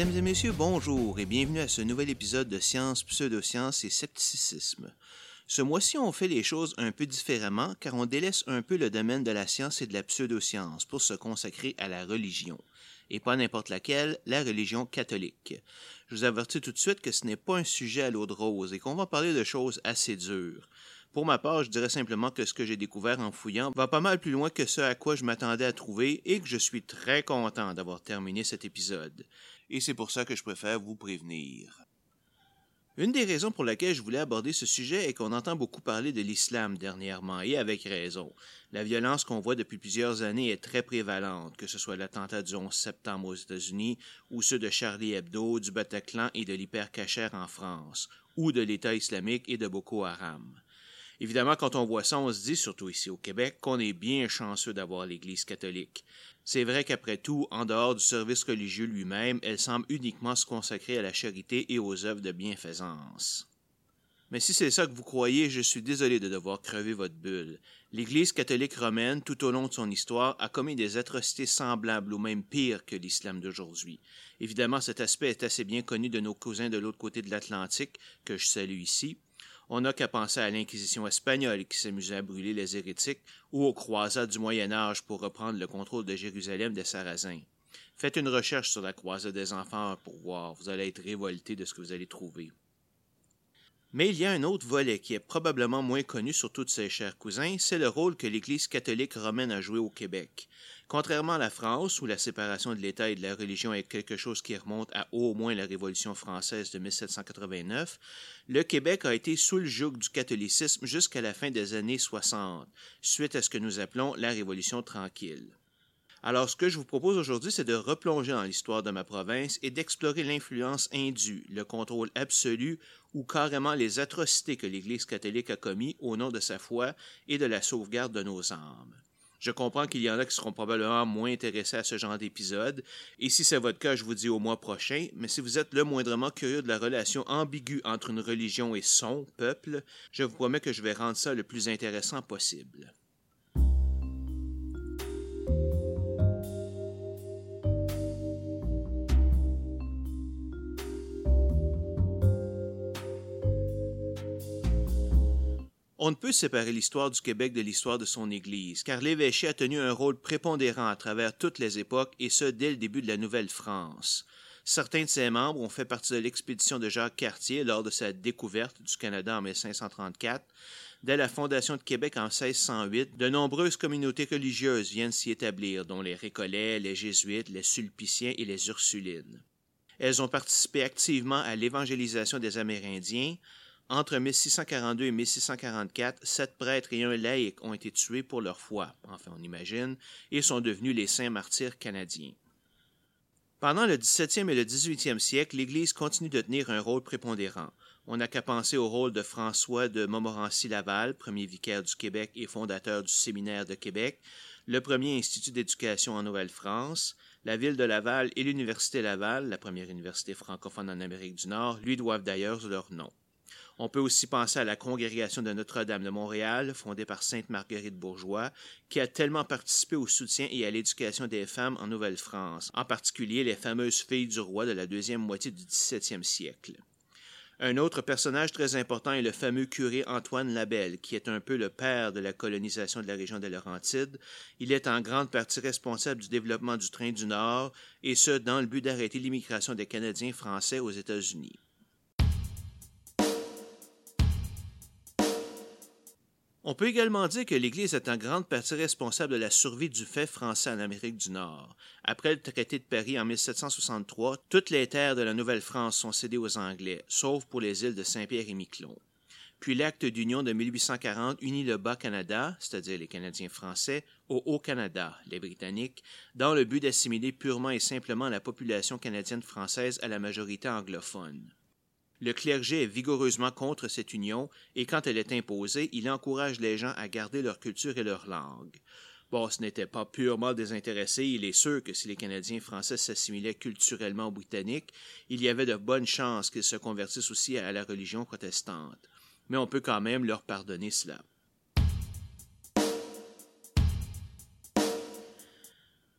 Mesdames et messieurs, bonjour et bienvenue à ce nouvel épisode de Science, Pseudosciences et Scepticisme. Ce mois-ci, on fait les choses un peu différemment car on délaisse un peu le domaine de la science et de la pseudoscience pour se consacrer à la religion. Et pas n'importe laquelle, la religion catholique. Je vous avertis tout de suite que ce n'est pas un sujet à l'eau de rose et qu'on va parler de choses assez dures. Pour ma part, je dirais simplement que ce que j'ai découvert en fouillant va pas mal plus loin que ce à quoi je m'attendais à trouver et que je suis très content d'avoir terminé cet épisode. Et c'est pour ça que je préfère vous prévenir. Une des raisons pour laquelle je voulais aborder ce sujet est qu'on entend beaucoup parler de l'islam dernièrement, et avec raison. La violence qu'on voit depuis plusieurs années est très prévalente, que ce soit l'attentat du 11 septembre aux États-Unis, ou ceux de Charlie Hebdo, du Bataclan et de l'hypercachère en France, ou de l'État islamique et de Boko Haram. Évidemment, quand on voit ça, on se dit, surtout ici au Québec, qu'on est bien chanceux d'avoir l'Église catholique. C'est vrai qu'après tout, en dehors du service religieux lui-même, elle semble uniquement se consacrer à la charité et aux œuvres de bienfaisance. Mais si c'est ça que vous croyez, je suis désolé de devoir crever votre bulle. L'Église catholique romaine, tout au long de son histoire, a commis des atrocités semblables ou même pires que l'islam d'aujourd'hui. Évidemment, cet aspect est assez bien connu de nos cousins de l'autre côté de l'Atlantique, que je salue ici, on n'a qu'à penser à l'Inquisition espagnole qui s'amusait à brûler les hérétiques ou aux croisades du Moyen Âge pour reprendre le contrôle de Jérusalem des Sarrasins. Faites une recherche sur la croisade des enfants pour voir, vous allez être révolté de ce que vous allez trouver. Mais il y a un autre volet qui est probablement moins connu sur tous ses chers cousins, c'est le rôle que l'Église catholique romaine a joué au Québec. Contrairement à la France, où la séparation de l'État et de la religion est quelque chose qui remonte à au moins la Révolution française de 1789, le Québec a été sous le joug du catholicisme jusqu'à la fin des années 60, suite à ce que nous appelons la Révolution tranquille. Alors, ce que je vous propose aujourd'hui, c'est de replonger dans l'histoire de ma province et d'explorer l'influence indue, le contrôle absolu ou carrément les atrocités que l'Église catholique a commis au nom de sa foi et de la sauvegarde de nos âmes. Je comprends qu'il y en a qui seront probablement moins intéressés à ce genre d'épisode, et si c'est votre cas, je vous dis au mois prochain, mais si vous êtes le moindrement curieux de la relation ambiguë entre une religion et son peuple, je vous promets que je vais rendre ça le plus intéressant possible. On ne peut séparer l'histoire du Québec de l'histoire de son Église, car l'évêché a tenu un rôle prépondérant à travers toutes les époques, et ce dès le début de la Nouvelle-France. Certains de ses membres ont fait partie de l'expédition de Jacques Cartier lors de sa découverte du Canada en 1534. Dès la fondation de Québec en 1608, de nombreuses communautés religieuses viennent s'y établir, dont les Récollets, les Jésuites, les Sulpiciens et les Ursulines. Elles ont participé activement à l'évangélisation des Amérindiens, entre 1642 et 1644, sept prêtres et un laïc ont été tués pour leur foi, enfin on imagine, et sont devenus les saints martyrs canadiens. Pendant le XVIIe et le XVIIIe siècle, l'Église continue de tenir un rôle prépondérant. On n'a qu'à penser au rôle de François de Montmorency-Laval, premier vicaire du Québec et fondateur du Séminaire de Québec, le premier institut d'éducation en Nouvelle-France, la ville de Laval et l'Université Laval, la première université francophone en Amérique du Nord, lui doivent d'ailleurs leur nom. On peut aussi penser à la congrégation de Notre-Dame de Montréal, fondée par Sainte Marguerite Bourgeois, qui a tellement participé au soutien et à l'éducation des femmes en Nouvelle-France, en particulier les fameuses filles du roi de la deuxième moitié du XVIIe siècle. Un autre personnage très important est le fameux curé Antoine Labelle, qui est un peu le père de la colonisation de la région des Laurentides. Il est en grande partie responsable du développement du train du Nord, et ce, dans le but d'arrêter l'immigration des Canadiens français aux États-Unis. On peut également dire que l'Église est en grande partie responsable de la survie du fait français en Amérique du Nord. Après le traité de Paris en 1763, toutes les terres de la Nouvelle-France sont cédées aux Anglais, sauf pour les îles de Saint-Pierre et Miquelon. Puis l'acte d'union de 1840 unit le Bas-Canada, c'est-à-dire les Canadiens français, au Haut-Canada, les Britanniques, dans le but d'assimiler purement et simplement la population canadienne française à la majorité anglophone. Le clergé est vigoureusement contre cette union, et quand elle est imposée, il encourage les gens à garder leur culture et leur langue. Bon, ce n'était pas purement désintéressé, il est sûr que si les Canadiens français s'assimilaient culturellement aux Britanniques, il y avait de bonnes chances qu'ils se convertissent aussi à la religion protestante. Mais on peut quand même leur pardonner cela.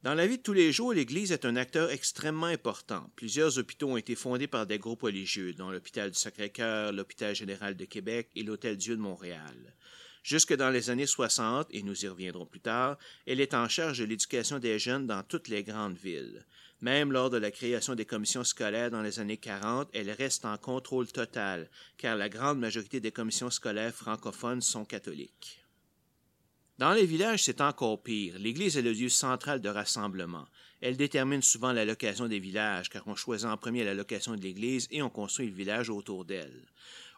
Dans la vie de tous les jours, l'Église est un acteur extrêmement important. Plusieurs hôpitaux ont été fondés par des groupes religieux, dont l'Hôpital du Sacré-Cœur, l'Hôpital général de Québec et l'Hôtel Dieu de Montréal. Jusque dans les années 60, et nous y reviendrons plus tard, elle est en charge de l'éducation des jeunes dans toutes les grandes villes. Même lors de la création des commissions scolaires dans les années 40, elle reste en contrôle total, car la grande majorité des commissions scolaires francophones sont catholiques. Dans les villages, c'est encore pire. L'Église est le lieu central de rassemblement. Elle détermine souvent la location des villages, car on choisit en premier la location de l'Église et on construit le village autour d'elle.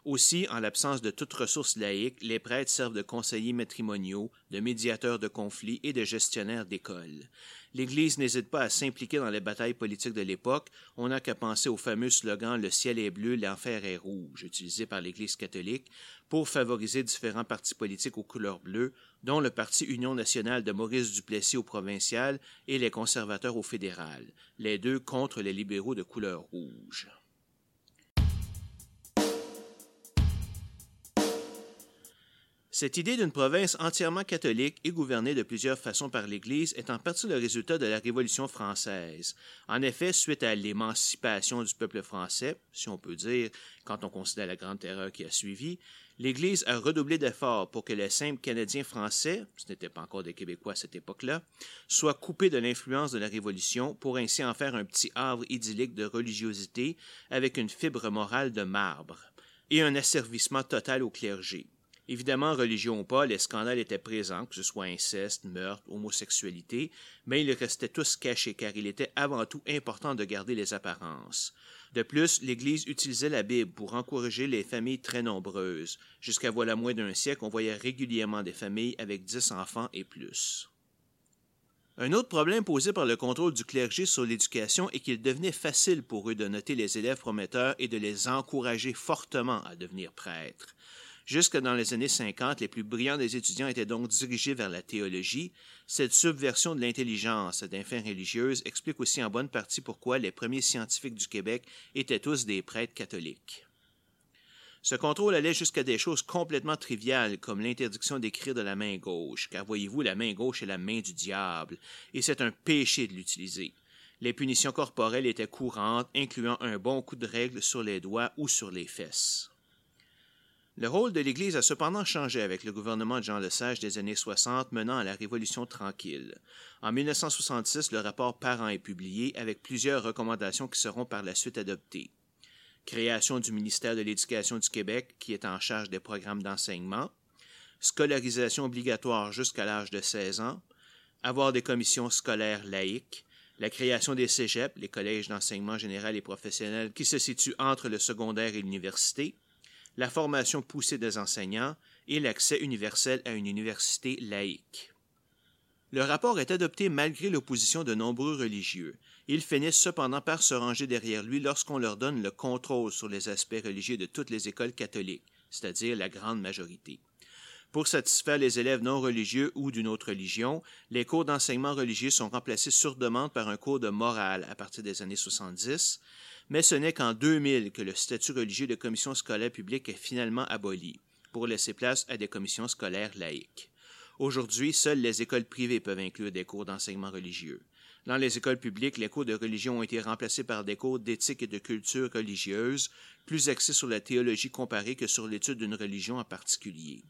Aussi, en l'absence de toute ressource laïque, les prêtres servent de conseillers matrimoniaux, de médiateurs de conflits et de gestionnaires d'écoles. L'Église n'hésite pas à s'impliquer dans les batailles politiques de l'époque. On n'a qu'à penser au fameux slogan Le ciel est bleu, l'enfer est rouge, utilisé par l'Église catholique, pour favoriser différents partis politiques aux couleurs bleues, dont le Parti Union nationale de Maurice Duplessis au provincial et les conservateurs au fédéral, les deux contre les libéraux de couleur rouge. Cette idée d'une province entièrement catholique et gouvernée de plusieurs façons par l'Église est en partie le résultat de la Révolution française. En effet, suite à l'émancipation du peuple français, si on peut dire, quand on considère la grande terreur qui a suivi, l'Église a redoublé d'efforts pour que les simples Canadiens français, ce n'étaient pas encore des Québécois à cette époque-là, soient coupés de l'influence de la Révolution pour ainsi en faire un petit havre idyllique de religiosité avec une fibre morale de marbre et un asservissement total au clergé. Évidemment, religion ou pas, les scandales étaient présents, que ce soit inceste, meurtre, homosexualité, mais ils restaient tous cachés car il était avant tout important de garder les apparences. De plus, l'Église utilisait la Bible pour encourager les familles très nombreuses. Jusqu'à voilà moins d'un siècle, on voyait régulièrement des familles avec dix enfants et plus. Un autre problème posé par le contrôle du clergé sur l'éducation est qu'il devenait facile pour eux de noter les élèves prometteurs et de les encourager fortement à devenir prêtres. Jusque dans les années 50, les plus brillants des étudiants étaient donc dirigés vers la théologie. Cette subversion de l'intelligence d'un fin religieuse explique aussi en bonne partie pourquoi les premiers scientifiques du Québec étaient tous des prêtres catholiques. Ce contrôle allait jusqu'à des choses complètement triviales, comme l'interdiction d'écrire de la main gauche, car voyez-vous, la main gauche est la main du diable, et c'est un péché de l'utiliser. Les punitions corporelles étaient courantes, incluant un bon coup de règle sur les doigts ou sur les fesses. Le rôle de l'Église a cependant changé avec le gouvernement de Jean Lesage des années 60 menant à la Révolution tranquille. En 1966, le rapport Parent est publié avec plusieurs recommandations qui seront par la suite adoptées. Création du ministère de l'Éducation du Québec qui est en charge des programmes d'enseignement, scolarisation obligatoire jusqu'à l'âge de 16 ans, avoir des commissions scolaires laïques, la création des cégeps, les collèges d'enseignement général et professionnel qui se situent entre le secondaire et l'université, la formation poussée des enseignants et l'accès universel à une université laïque. Le rapport est adopté malgré l'opposition de nombreux religieux. Ils finissent cependant par se ranger derrière lui lorsqu'on leur donne le contrôle sur les aspects religieux de toutes les écoles catholiques, c'est-à-dire la grande majorité. Pour satisfaire les élèves non religieux ou d'une autre religion, les cours d'enseignement religieux sont remplacés sur demande par un cours de morale à partir des années 70, mais ce n'est qu'en 2000 que le statut religieux de commission scolaire publique est finalement aboli, pour laisser place à des commissions scolaires laïques. Aujourd'hui, seules les écoles privées peuvent inclure des cours d'enseignement religieux. Dans les écoles publiques, les cours de religion ont été remplacés par des cours d'éthique et de culture religieuse, plus axés sur la théologie comparée que sur l'étude d'une religion en particulier.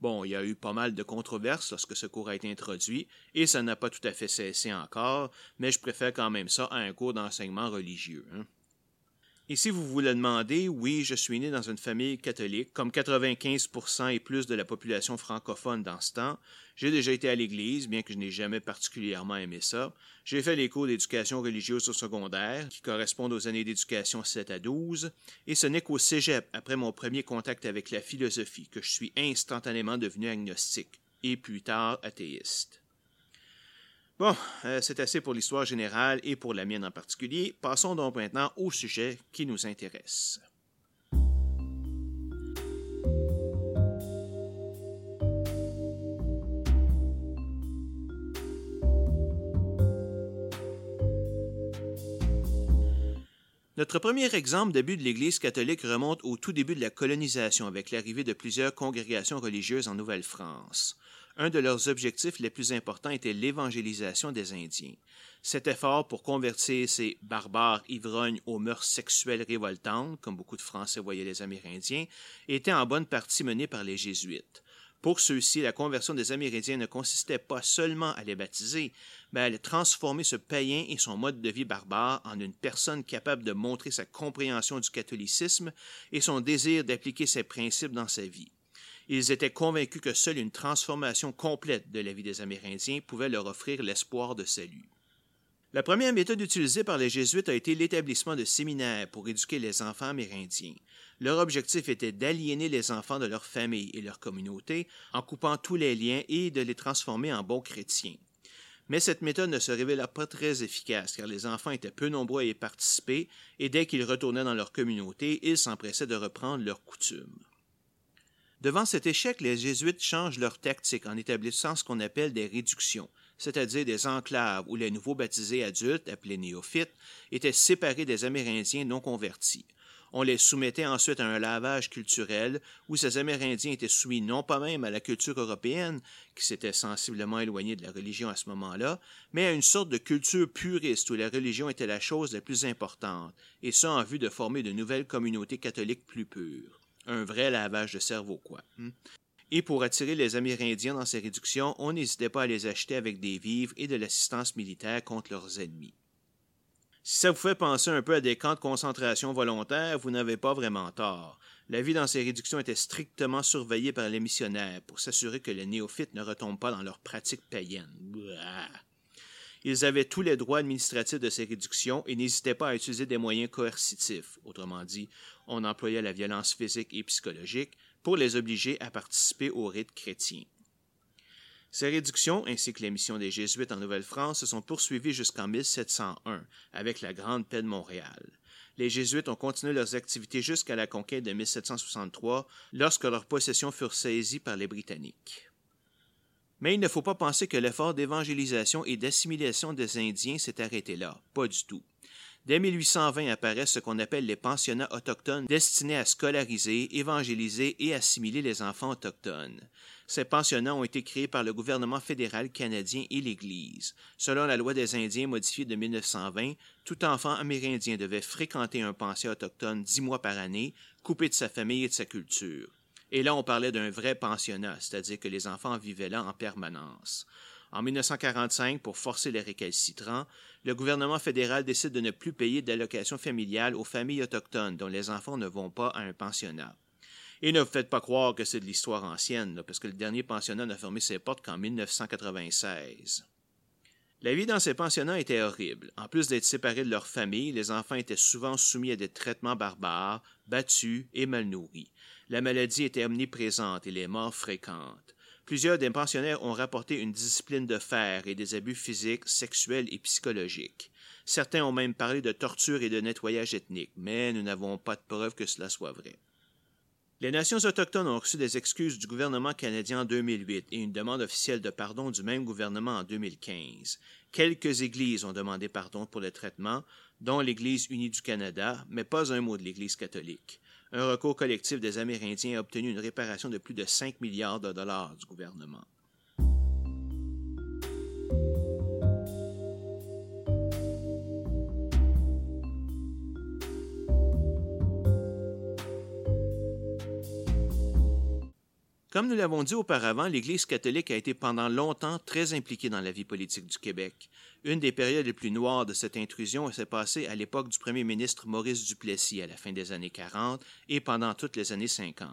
Bon, il y a eu pas mal de controverses lorsque ce cours a été introduit, et ça n'a pas tout à fait cessé encore, mais je préfère quand même ça à un cours d'enseignement religieux. Hein. Et si vous vous le demandez, oui, je suis né dans une famille catholique, comme 95% et plus de la population francophone dans ce temps. J'ai déjà été à l'église, bien que je n'ai jamais particulièrement aimé ça. J'ai fait les cours d'éducation religieuse au secondaire, qui correspondent aux années d'éducation 7 à 12, et ce n'est qu'au cégep, après mon premier contact avec la philosophie, que je suis instantanément devenu agnostique, et plus tard athéiste. Bon, euh, c'est assez pour l'histoire générale et pour la mienne en particulier. Passons donc maintenant au sujet qui nous intéresse. Notre premier exemple d'abus de l'Église catholique remonte au tout début de la colonisation avec l'arrivée de plusieurs congrégations religieuses en Nouvelle-France. Un de leurs objectifs les plus importants était l'évangélisation des Indiens. Cet effort pour convertir ces barbares ivrognes aux mœurs sexuelles révoltantes, comme beaucoup de Français voyaient les Amérindiens, était en bonne partie mené par les Jésuites. Pour ceux-ci, la conversion des Amérindiens ne consistait pas seulement à les baptiser, mais à transformer ce païen et son mode de vie barbare en une personne capable de montrer sa compréhension du catholicisme et son désir d'appliquer ses principes dans sa vie. Ils étaient convaincus que seule une transformation complète de la vie des Amérindiens pouvait leur offrir l'espoir de salut. La première méthode utilisée par les Jésuites a été l'établissement de séminaires pour éduquer les enfants amérindiens. Leur objectif était d'aliéner les enfants de leur famille et leur communauté en coupant tous les liens et de les transformer en bons chrétiens. Mais cette méthode ne se révéla pas très efficace car les enfants étaient peu nombreux à y participer et dès qu'ils retournaient dans leur communauté, ils s'empressaient de reprendre leurs coutumes. Devant cet échec, les Jésuites changent leur tactique en établissant ce qu'on appelle des réductions, c'est-à-dire des enclaves où les nouveaux baptisés adultes, appelés néophytes, étaient séparés des Amérindiens non convertis. On les soumettait ensuite à un lavage culturel où ces Amérindiens étaient soumis non pas même à la culture européenne, qui s'était sensiblement éloignée de la religion à ce moment-là, mais à une sorte de culture puriste où la religion était la chose la plus importante, et ce en vue de former de nouvelles communautés catholiques plus pures. Un vrai lavage de cerveau, quoi. Hmm? Et pour attirer les Amérindiens dans ces réductions, on n'hésitait pas à les acheter avec des vivres et de l'assistance militaire contre leurs ennemis. Si ça vous fait penser un peu à des camps de concentration volontaires, vous n'avez pas vraiment tort. La vie dans ces réductions était strictement surveillée par les missionnaires pour s'assurer que les néophytes ne retombent pas dans leurs pratiques païennes. Ils avaient tous les droits administratifs de ces réductions et n'hésitaient pas à utiliser des moyens coercitifs. Autrement dit, on employait la violence physique et psychologique pour les obliger à participer au rite chrétien. Ces réductions, ainsi que les missions des Jésuites en Nouvelle-France, se sont poursuivies jusqu'en 1701, avec la Grande Paix de Montréal. Les Jésuites ont continué leurs activités jusqu'à la conquête de 1763, lorsque leurs possessions furent saisies par les Britanniques. Mais il ne faut pas penser que l'effort d'évangélisation et d'assimilation des Indiens s'est arrêté là, pas du tout. Dès 1820 apparaissent ce qu'on appelle les pensionnats autochtones destinés à scolariser, évangéliser et assimiler les enfants autochtones. Ces pensionnats ont été créés par le gouvernement fédéral canadien et l'Église. Selon la loi des Indiens modifiée de 1920, tout enfant amérindien devait fréquenter un pensionnat autochtone dix mois par année, coupé de sa famille et de sa culture. Et là, on parlait d'un vrai pensionnat, c'est-à-dire que les enfants vivaient là en permanence. En 1945, pour forcer les récalcitrants, le gouvernement fédéral décide de ne plus payer d'allocations familiales aux familles autochtones dont les enfants ne vont pas à un pensionnat. Et ne vous faites pas croire que c'est de l'histoire ancienne, parce que le dernier pensionnat n'a fermé ses portes qu'en 1996. La vie dans ces pensionnats était horrible. En plus d'être séparés de leur famille, les enfants étaient souvent soumis à des traitements barbares, battus et mal nourris. La maladie était omniprésente et les morts fréquentes. Plusieurs des pensionnaires ont rapporté une discipline de fer et des abus physiques, sexuels et psychologiques. Certains ont même parlé de torture et de nettoyage ethnique, mais nous n'avons pas de preuve que cela soit vrai. Les nations autochtones ont reçu des excuses du gouvernement canadien en 2008 et une demande officielle de pardon du même gouvernement en 2015. Quelques églises ont demandé pardon pour le traitement, dont l'Église unie du Canada, mais pas un mot de l'Église catholique un recours collectif des Amérindiens a obtenu une réparation de plus de 5 milliards de dollars du gouvernement. Comme nous l'avons dit auparavant, l'Église catholique a été pendant longtemps très impliquée dans la vie politique du Québec. Une des périodes les plus noires de cette intrusion s'est passée à l'époque du premier ministre Maurice Duplessis à la fin des années 40 et pendant toutes les années 50.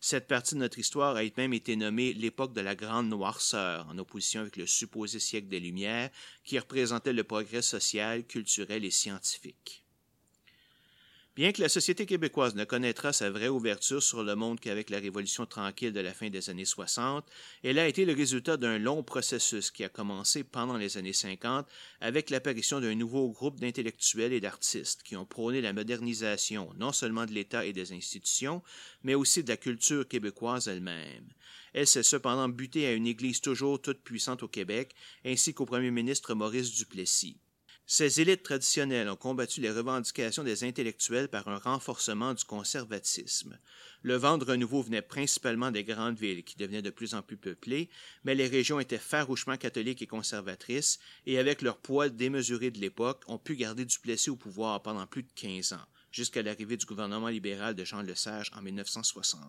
Cette partie de notre histoire a même été nommée l'époque de la Grande Noirceur, en opposition avec le supposé siècle des Lumières, qui représentait le progrès social, culturel et scientifique. Bien que la société québécoise ne connaîtra sa vraie ouverture sur le monde qu'avec la Révolution tranquille de la fin des années 60, elle a été le résultat d'un long processus qui a commencé pendant les années 50 avec l'apparition d'un nouveau groupe d'intellectuels et d'artistes qui ont prôné la modernisation non seulement de l'État et des institutions, mais aussi de la culture québécoise elle-même. Elle s'est cependant butée à une Église toujours toute puissante au Québec, ainsi qu'au premier ministre Maurice Duplessis. Ces élites traditionnelles ont combattu les revendications des intellectuels par un renforcement du conservatisme. Le vent de renouveau venait principalement des grandes villes, qui devenaient de plus en plus peuplées, mais les régions étaient farouchement catholiques et conservatrices, et avec leur poids démesuré de l'époque, ont pu garder du Duplessis au pouvoir pendant plus de quinze ans, jusqu'à l'arrivée du gouvernement libéral de Jean Lesage en 1960.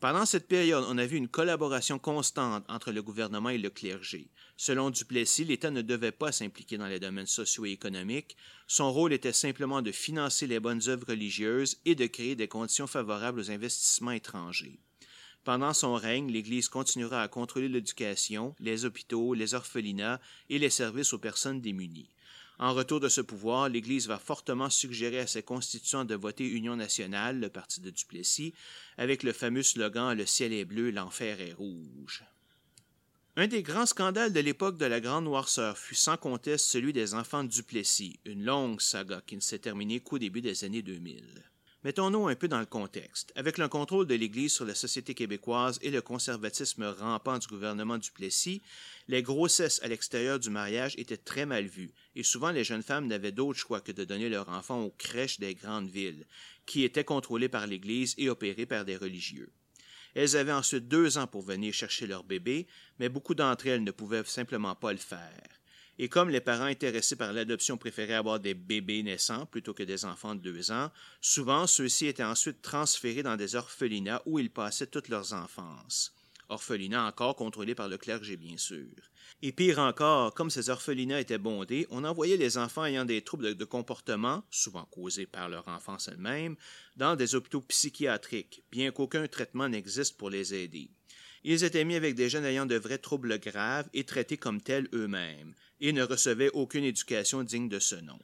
Pendant cette période, on a vu une collaboration constante entre le gouvernement et le clergé. Selon Duplessis, l'État ne devait pas s'impliquer dans les domaines sociaux et économiques. Son rôle était simplement de financer les bonnes œuvres religieuses et de créer des conditions favorables aux investissements étrangers. Pendant son règne, l'Église continuera à contrôler l'éducation, les hôpitaux, les orphelinats et les services aux personnes démunies. En retour de ce pouvoir, l'Église va fortement suggérer à ses constituants de voter Union nationale, le parti de Duplessis, avec le fameux slogan Le ciel est bleu, l'enfer est rouge. Un des grands scandales de l'époque de la Grande Noirceur fut sans conteste celui des enfants de Duplessis, une longue saga qui ne s'est terminée qu'au début des années 2000. Mettons-nous un peu dans le contexte. Avec le contrôle de l'Église sur la société québécoise et le conservatisme rampant du gouvernement Duplessis, les grossesses à l'extérieur du mariage étaient très mal vues, et souvent les jeunes femmes n'avaient d'autre choix que de donner leur enfant aux crèches des grandes villes, qui étaient contrôlées par l'Église et opérées par des religieux. Elles avaient ensuite deux ans pour venir chercher leur bébé, mais beaucoup d'entre elles ne pouvaient simplement pas le faire. Et comme les parents intéressés par l'adoption préféraient avoir des bébés naissants plutôt que des enfants de deux ans, souvent ceux-ci étaient ensuite transférés dans des orphelinats où ils passaient toute leur enfance. Orphelinats encore contrôlés par le clergé, bien sûr. Et pire encore, comme ces orphelinats étaient bondés, on envoyait les enfants ayant des troubles de comportement, souvent causés par leur enfance elle-même, dans des hôpitaux psychiatriques, bien qu'aucun traitement n'existe pour les aider. Ils étaient mis avec des jeunes ayant de vrais troubles graves et traités comme tels eux-mêmes, et ne recevaient aucune éducation digne de ce nom.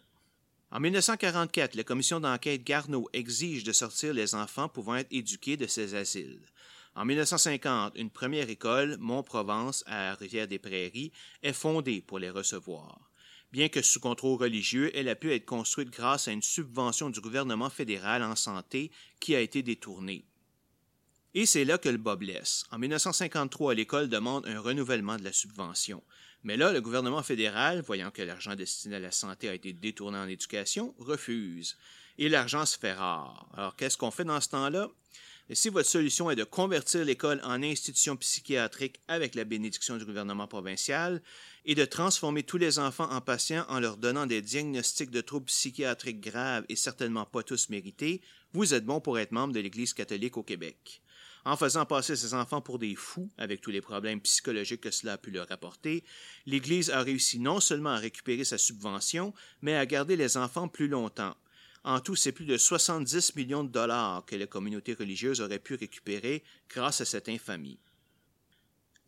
En 1944, la commission d'enquête Garneau exige de sortir les enfants pouvant être éduqués de ces asiles. En 1950, une première école, Mont-Provence, à Rivière-des-Prairies, est fondée pour les recevoir. Bien que sous contrôle religieux, elle a pu être construite grâce à une subvention du gouvernement fédéral en santé qui a été détournée. Et c'est là que le bas blesse. En 1953, l'école demande un renouvellement de la subvention. Mais là, le gouvernement fédéral, voyant que l'argent destiné à la santé a été détourné en éducation, refuse. Et l'argent se fait rare. Alors, qu'est-ce qu'on fait dans ce temps-là? Et si votre solution est de convertir l'école en institution psychiatrique avec la bénédiction du gouvernement provincial et de transformer tous les enfants en patients en leur donnant des diagnostics de troubles psychiatriques graves et certainement pas tous mérités, vous êtes bon pour être membre de l'Église catholique au Québec. En faisant passer ses enfants pour des fous, avec tous les problèmes psychologiques que cela a pu leur apporter, l'Église a réussi non seulement à récupérer sa subvention, mais à garder les enfants plus longtemps. En tout, c'est plus de 70 millions de dollars que les communautés religieuses auraient pu récupérer grâce à cette infamie.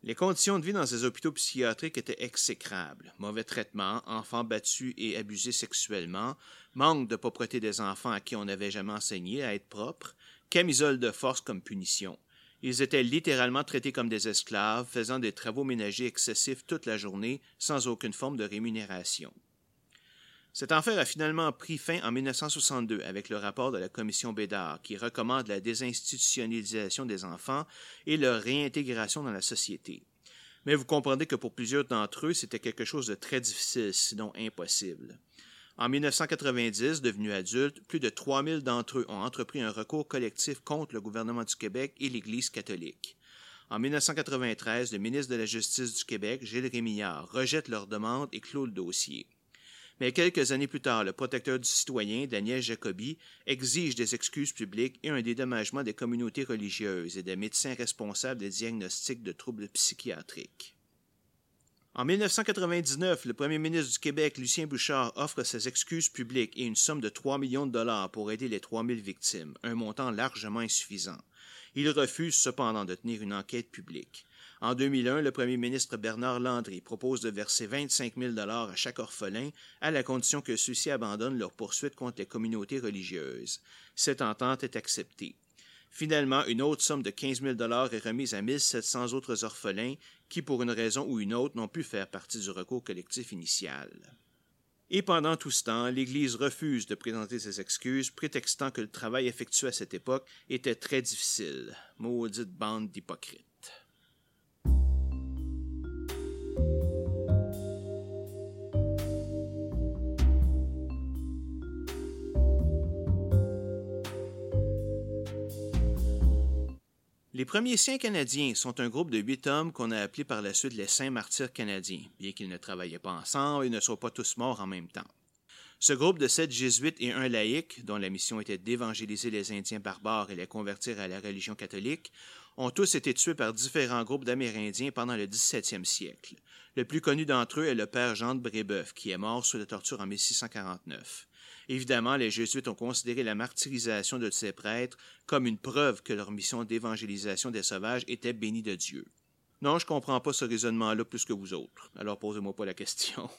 Les conditions de vie dans ces hôpitaux psychiatriques étaient exécrables. Mauvais traitements, enfants battus et abusés sexuellement, manque de propreté des enfants à qui on n'avait jamais enseigné à être propres, camisole de force comme punition. Ils étaient littéralement traités comme des esclaves, faisant des travaux ménagers excessifs toute la journée sans aucune forme de rémunération. Cet enfer a finalement pris fin en 1962 avec le rapport de la commission Bédard qui recommande la désinstitutionnalisation des enfants et leur réintégration dans la société. Mais vous comprendrez que pour plusieurs d'entre eux, c'était quelque chose de très difficile, sinon impossible. En 1990, devenus adultes, plus de 3000 d'entre eux ont entrepris un recours collectif contre le gouvernement du Québec et l'Église catholique. En 1993, le ministre de la Justice du Québec, Gilles Rémillard, rejette leur demande et clôt le dossier. Mais quelques années plus tard, le protecteur du citoyen, Daniel Jacobi, exige des excuses publiques et un dédommagement des communautés religieuses et des médecins responsables des diagnostics de troubles psychiatriques. En 1999, le premier ministre du Québec, Lucien Bouchard, offre ses excuses publiques et une somme de 3 millions de dollars pour aider les 3000 victimes, un montant largement insuffisant. Il refuse cependant de tenir une enquête publique. En 2001, le premier ministre Bernard Landry propose de verser 25 000 dollars à chaque orphelin, à la condition que ceux-ci abandonnent leur poursuite contre les communautés religieuses. Cette entente est acceptée. Finalement, une autre somme de 15 000 dollars est remise à 1700 autres orphelins qui, pour une raison ou une autre, n'ont pu faire partie du recours collectif initial. Et pendant tout ce temps, l'Église refuse de présenter ses excuses, prétextant que le travail effectué à cette époque était très difficile. Maudite bande d'hypocrites. Les premiers Saints canadiens sont un groupe de huit hommes qu'on a appelés par la suite les Saints martyrs canadiens, bien qu'ils ne travaillaient pas ensemble et ne soient pas tous morts en même temps. Ce groupe de sept jésuites et un laïc, dont la mission était d'évangéliser les Indiens barbares et les convertir à la religion catholique, ont tous été tués par différents groupes d'Amérindiens pendant le 17e siècle. Le plus connu d'entre eux est le père Jean de Brébeuf, qui est mort sous la torture en 1649. Évidemment, les Jésuites ont considéré la martyrisation de ces prêtres comme une preuve que leur mission d'évangélisation des sauvages était bénie de Dieu. Non, je comprends pas ce raisonnement-là plus que vous autres, alors posez-moi pas la question.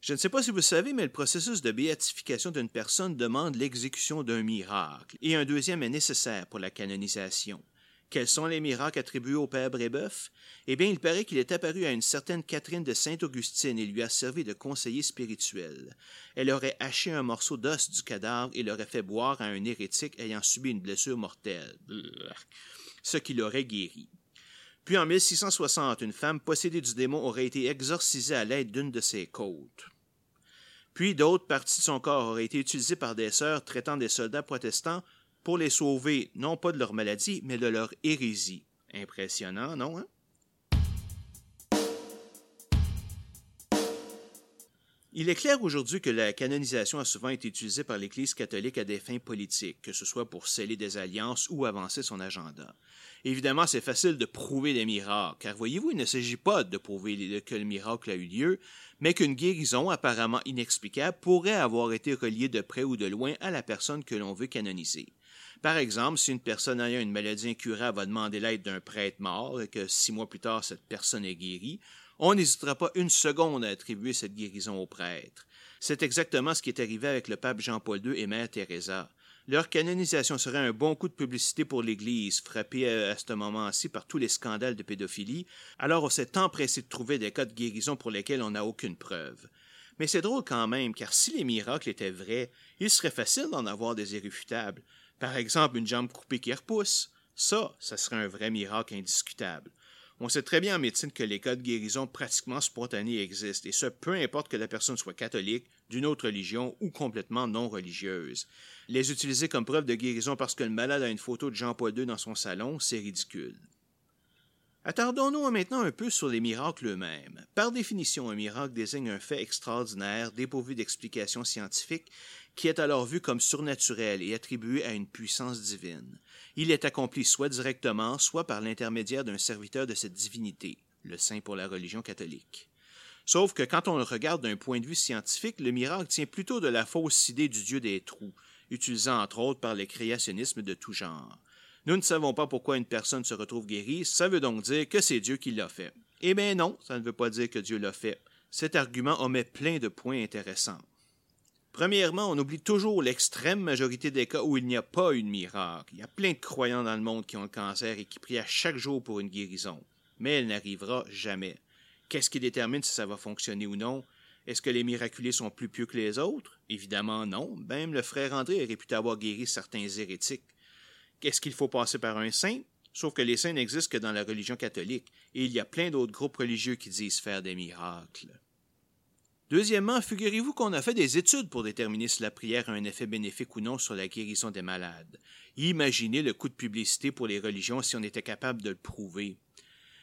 Je ne sais pas si vous savez, mais le processus de béatification d'une personne demande l'exécution d'un miracle, et un deuxième est nécessaire pour la canonisation. Quels sont les miracles attribués au Père Brébeuf? Eh bien, il paraît qu'il est apparu à une certaine Catherine de Sainte-Augustine et lui a servi de conseiller spirituel. Elle aurait haché un morceau d'os du cadavre et l'aurait fait boire à un hérétique ayant subi une blessure mortelle, ce qui l'aurait guéri. Puis en 1660, une femme possédée du démon aurait été exorcisée à l'aide d'une de ses côtes. Puis d'autres parties de son corps auraient été utilisées par des sœurs traitant des soldats protestants pour les sauver non pas de leur maladie, mais de leur hérésie. Impressionnant, non? Hein? Il est clair aujourd'hui que la canonisation a souvent été utilisée par l'Église catholique à des fins politiques, que ce soit pour sceller des alliances ou avancer son agenda. Évidemment, c'est facile de prouver des miracles, car voyez-vous, il ne s'agit pas de prouver que le miracle a eu lieu, mais qu'une guérison apparemment inexplicable pourrait avoir été reliée de près ou de loin à la personne que l'on veut canoniser. Par exemple, si une personne ayant une maladie incurable va demander l'aide d'un prêtre mort et que six mois plus tard cette personne est guérie, on n'hésitera pas une seconde à attribuer cette guérison au prêtre. C'est exactement ce qui est arrivé avec le pape Jean-Paul II et Mère Teresa. Leur canonisation serait un bon coup de publicité pour l'Église, frappée à, ce moment-ci par tous les scandales de pédophilie, alors on s'est empressé de trouver des cas de guérison pour lesquels on n'a aucune preuve. Mais c'est drôle quand même, car si les miracles étaient vrais, il serait facile d'en avoir des irréfutables. Par exemple, une jambe coupée qui repousse. Ça, ça serait un vrai miracle indiscutable. On sait très bien en médecine que les cas de guérison pratiquement spontanés existent, et ce peu importe que la personne soit catholique, d'une autre religion ou complètement non religieuse. Les utiliser comme preuve de guérison parce que le malade a une photo de Jean-Paul II dans son salon, c'est ridicule. Attardons-nous maintenant un peu sur les miracles eux-mêmes. Par définition, un miracle désigne un fait extraordinaire, dépourvu d'explication scientifique, qui est alors vu comme surnaturel et attribué à une puissance divine. Il est accompli soit directement, soit par l'intermédiaire d'un serviteur de cette divinité, le saint pour la religion catholique. Sauf que quand on le regarde d'un point de vue scientifique, le miracle tient plutôt de la fausse idée du dieu des trous, utilisée entre autres par le créationnisme de tout genre. Nous ne savons pas pourquoi une personne se retrouve guérie, ça veut donc dire que c'est Dieu qui l'a fait. Eh bien non, ça ne veut pas dire que Dieu l'a fait. Cet argument omet plein de points intéressants. Premièrement, on oublie toujours l'extrême majorité des cas où il n'y a pas eu de miracle. Il y a plein de croyants dans le monde qui ont le cancer et qui prient à chaque jour pour une guérison. Mais elle n'arrivera jamais. Qu'est-ce qui détermine si ça va fonctionner ou non? Est-ce que les miraculés sont plus pieux que les autres? Évidemment non. Même le frère André est réputé avoir guéri certains hérétiques. Qu'est-ce qu'il faut passer par un saint? Sauf que les saints n'existent que dans la religion catholique, et il y a plein d'autres groupes religieux qui disent faire des miracles. Deuxièmement, figurez-vous qu'on a fait des études pour déterminer si la prière a un effet bénéfique ou non sur la guérison des malades. Imaginez le coût de publicité pour les religions si on était capable de le prouver.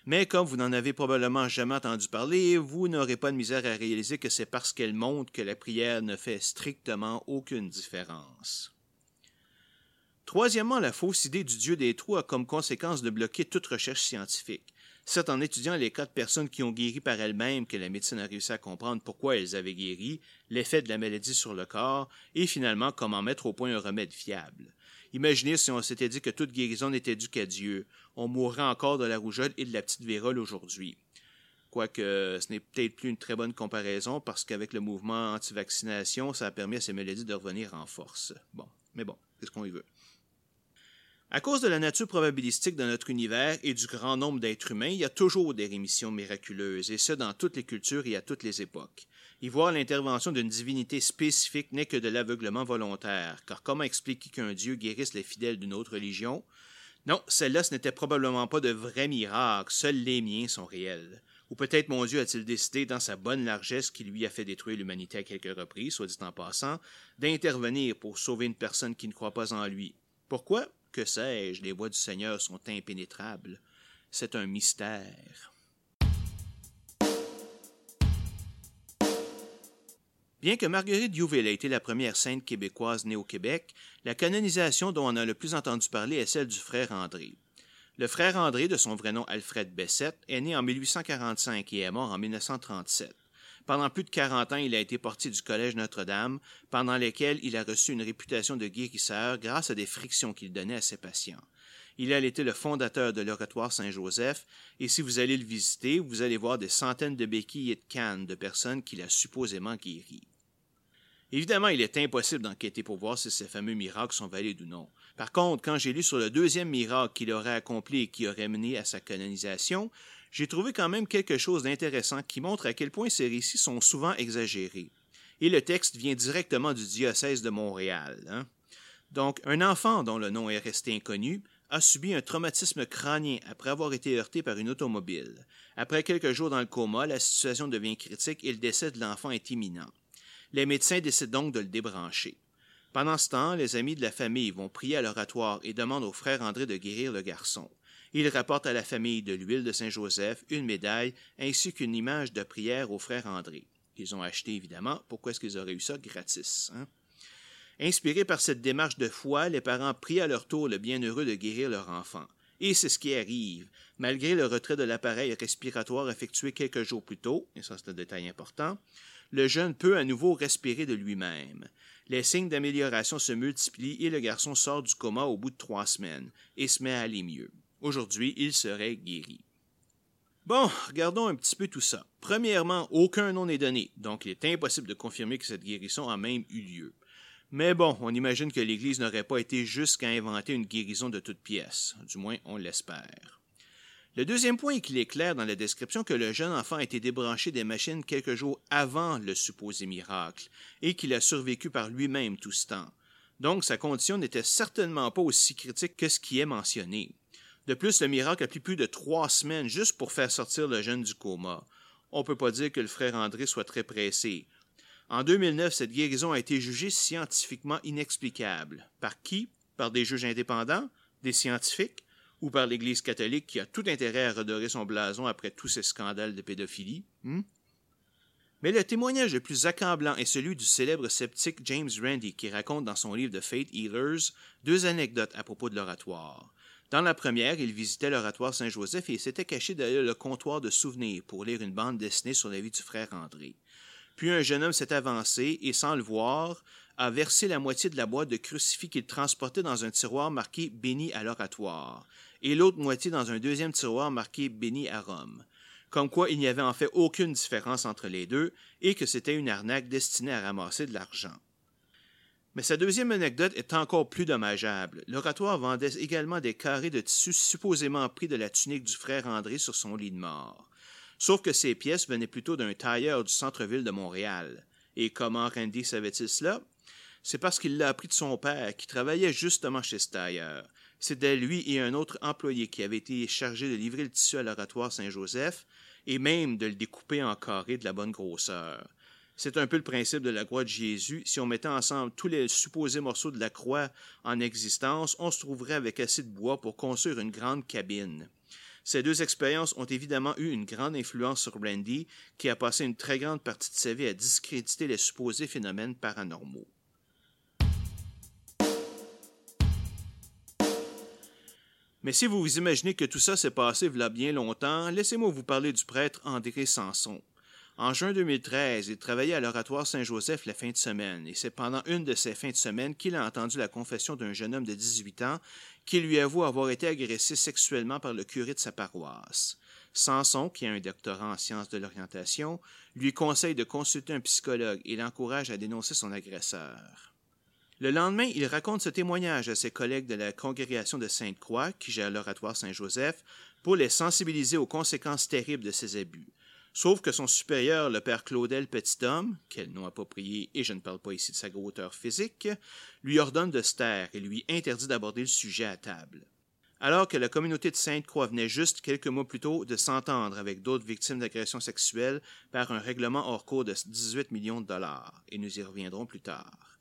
Mais comme vous n'en avez probablement jamais entendu parler, vous n'aurez pas de misère à réaliser que c'est parce qu'elle montre que la prière ne fait strictement aucune différence. Troisièmement, la fausse idée du Dieu des trous a comme conséquence de bloquer toute recherche scientifique. C'est en étudiant les cas de personnes qui ont guéri par elles-mêmes que la médecine a réussi à comprendre pourquoi elles avaient guéri, l'effet de la maladie sur le corps, et finalement comment mettre au point un remède fiable. Imaginez si on s'était dit que toute guérison n'était due qu'à Dieu. On mourrait encore de la rougeole et de la petite vérole aujourd'hui. Quoique ce n'est peut-être plus une très bonne comparaison parce qu'avec le mouvement anti-vaccination, ça a permis à ces maladies de revenir en force. Bon, mais bon, qu'est-ce qu'on y veut? À cause de la nature probabilistique de notre univers et du grand nombre d'êtres humains, il y a toujours des rémissions miraculeuses, et ce dans toutes les cultures et à toutes les époques. Y voir l'intervention d'une divinité spécifique n'est que de l'aveuglement volontaire, car comment expliquer qu'un Dieu guérisse les fidèles d'une autre religion? Non, celle-là, ce n'était probablement pas de vrais miracles, seuls les miens sont réels. Ou peut-être mon Dieu a-t-il décidé, dans sa bonne largesse qui lui a fait détruire l'humanité à quelques reprises, soit dit en passant, d'intervenir pour sauver une personne qui ne croit pas en lui. Pourquoi? Que sais-je, les voies du Seigneur sont impénétrables. C'est un mystère. Bien que Marguerite Youville ait été la première sainte québécoise née au Québec, la canonisation dont on a le plus entendu parler est celle du frère André. Le frère André, de son vrai nom Alfred Bessette, est né en 1845 et est mort en 1937. Pendant plus de 40 ans, il a été portier du Collège Notre-Dame, pendant lesquels il a reçu une réputation de guérisseur grâce à des frictions qu'il donnait à ses patients. Il a été le fondateur de l'Oratoire Saint-Joseph, et si vous allez le visiter, vous allez voir des centaines de béquilles et de cannes de personnes qu'il a supposément guéries. Évidemment, il est impossible d'enquêter pour voir si ces fameux miracles sont valides ou non. Par contre, quand j'ai lu sur le deuxième miracle qu'il aurait accompli et qui aurait mené à sa canonisation, j'ai trouvé quand même quelque chose d'intéressant qui montre à quel point ces récits sont souvent exagérés. Et le texte vient directement du diocèse de Montréal. Hein. Donc, un enfant dont le nom est resté inconnu a subi un traumatisme crânien après avoir été heurté par une automobile. Après quelques jours dans le coma, la situation devient critique et le décès de l'enfant est imminent. Les médecins décident donc de le débrancher. Pendant ce temps, les amis de la famille vont prier à l'oratoire et demandent au frère André de guérir le garçon. Ils rapportent à la famille de l'huile de Saint-Joseph, une médaille ainsi qu'une image de prière au frère André. Ils ont acheté évidemment. Pourquoi est-ce qu'ils auraient eu ça gratis? Hein? Inspirés par cette démarche de foi, les parents prient à leur tour le bienheureux de guérir leur enfant. Et c'est ce qui arrive. Malgré le retrait de l'appareil respiratoire effectué quelques jours plus tôt, et ça c'est un détail important, le jeune peut à nouveau respirer de lui-même. Les signes d'amélioration se multiplient et le garçon sort du coma au bout de trois semaines et se met à aller mieux. Aujourd'hui, il serait guéri. Bon, regardons un petit peu tout ça. Premièrement, aucun nom n'est donné, donc il est impossible de confirmer que cette guérison a même eu lieu. Mais bon, on imagine que l'Église n'aurait pas été jusqu'à inventer une guérison de toute pièce, du moins on l'espère. Le deuxième point est qu'il est clair dans la description que le jeune enfant a été débranché des machines quelques jours avant le supposé miracle et qu'il a survécu par lui-même tout ce temps. Donc sa condition n'était certainement pas aussi critique que ce qui est mentionné. De plus, le miracle a pris plus de trois semaines juste pour faire sortir le jeune du coma. On ne peut pas dire que le frère André soit très pressé. En 2009, cette guérison a été jugée scientifiquement inexplicable. Par qui? Par des juges indépendants? Des scientifiques? Ou par l'Église catholique qui a tout intérêt à redorer son blason après tous ces scandales de pédophilie? Hmm? Mais le témoignage le plus accablant est celui du célèbre sceptique James Randi qui raconte dans son livre The Fate Eaters deux anecdotes à propos de l'oratoire. Dans la première, il visitait l'oratoire Saint-Joseph et s'était caché derrière le comptoir de souvenirs pour lire une bande dessinée sur la vie du frère André. Puis un jeune homme s'est avancé et, sans le voir, a versé la moitié de la boîte de crucifix qu'il transportait dans un tiroir marqué Béni à l'oratoire et l'autre moitié dans un deuxième tiroir marqué Béni à Rome. Comme quoi il n'y avait en fait aucune différence entre les deux et que c'était une arnaque destinée à ramasser de l'argent. Mais sa deuxième anecdote est encore plus dommageable. L'oratoire vendait également des carrés de tissu supposément pris de la tunique du frère André sur son lit de mort. Sauf que ces pièces venaient plutôt d'un tailleur du centre-ville de Montréal. Et comment Randy savait-il cela? C'est parce qu'il l'a appris de son père, qui travaillait justement chez ce tailleur. C'était lui et un autre employé qui avaient été chargés de livrer le tissu à l'oratoire Saint-Joseph et même de le découper en carrés de la bonne grosseur. C'est un peu le principe de la croix de Jésus. Si on mettait ensemble tous les supposés morceaux de la croix en existence, on se trouverait avec assez de bois pour construire une grande cabine. Ces deux expériences ont évidemment eu une grande influence sur Randy, qui a passé une très grande partie de sa vie à discréditer les supposés phénomènes paranormaux. Mais si vous vous imaginez que tout ça s'est passé il bien longtemps, laissez-moi vous parler du prêtre André Sanson. En juin 2013, il travaillait à l'oratoire Saint-Joseph la fin de semaine, et c'est pendant une de ces fins de semaine qu'il a entendu la confession d'un jeune homme de 18 ans qui lui avoue avoir été agressé sexuellement par le curé de sa paroisse. Sanson, qui a un doctorat en sciences de l'orientation, lui conseille de consulter un psychologue et l'encourage à dénoncer son agresseur. Le lendemain, il raconte ce témoignage à ses collègues de la congrégation de Sainte-Croix, qui gère l'oratoire Saint-Joseph, pour les sensibiliser aux conséquences terribles de ses abus. Sauf que son supérieur, le père Claudel Petithomme, quel nom approprié et je ne parle pas ici de sa hauteur physique, lui ordonne de se taire et lui interdit d'aborder le sujet à table. Alors que la communauté de Sainte-Croix venait juste quelques mois plus tôt de s'entendre avec d'autres victimes d'agressions sexuelles par un règlement hors cours de 18 millions de dollars, et nous y reviendrons plus tard.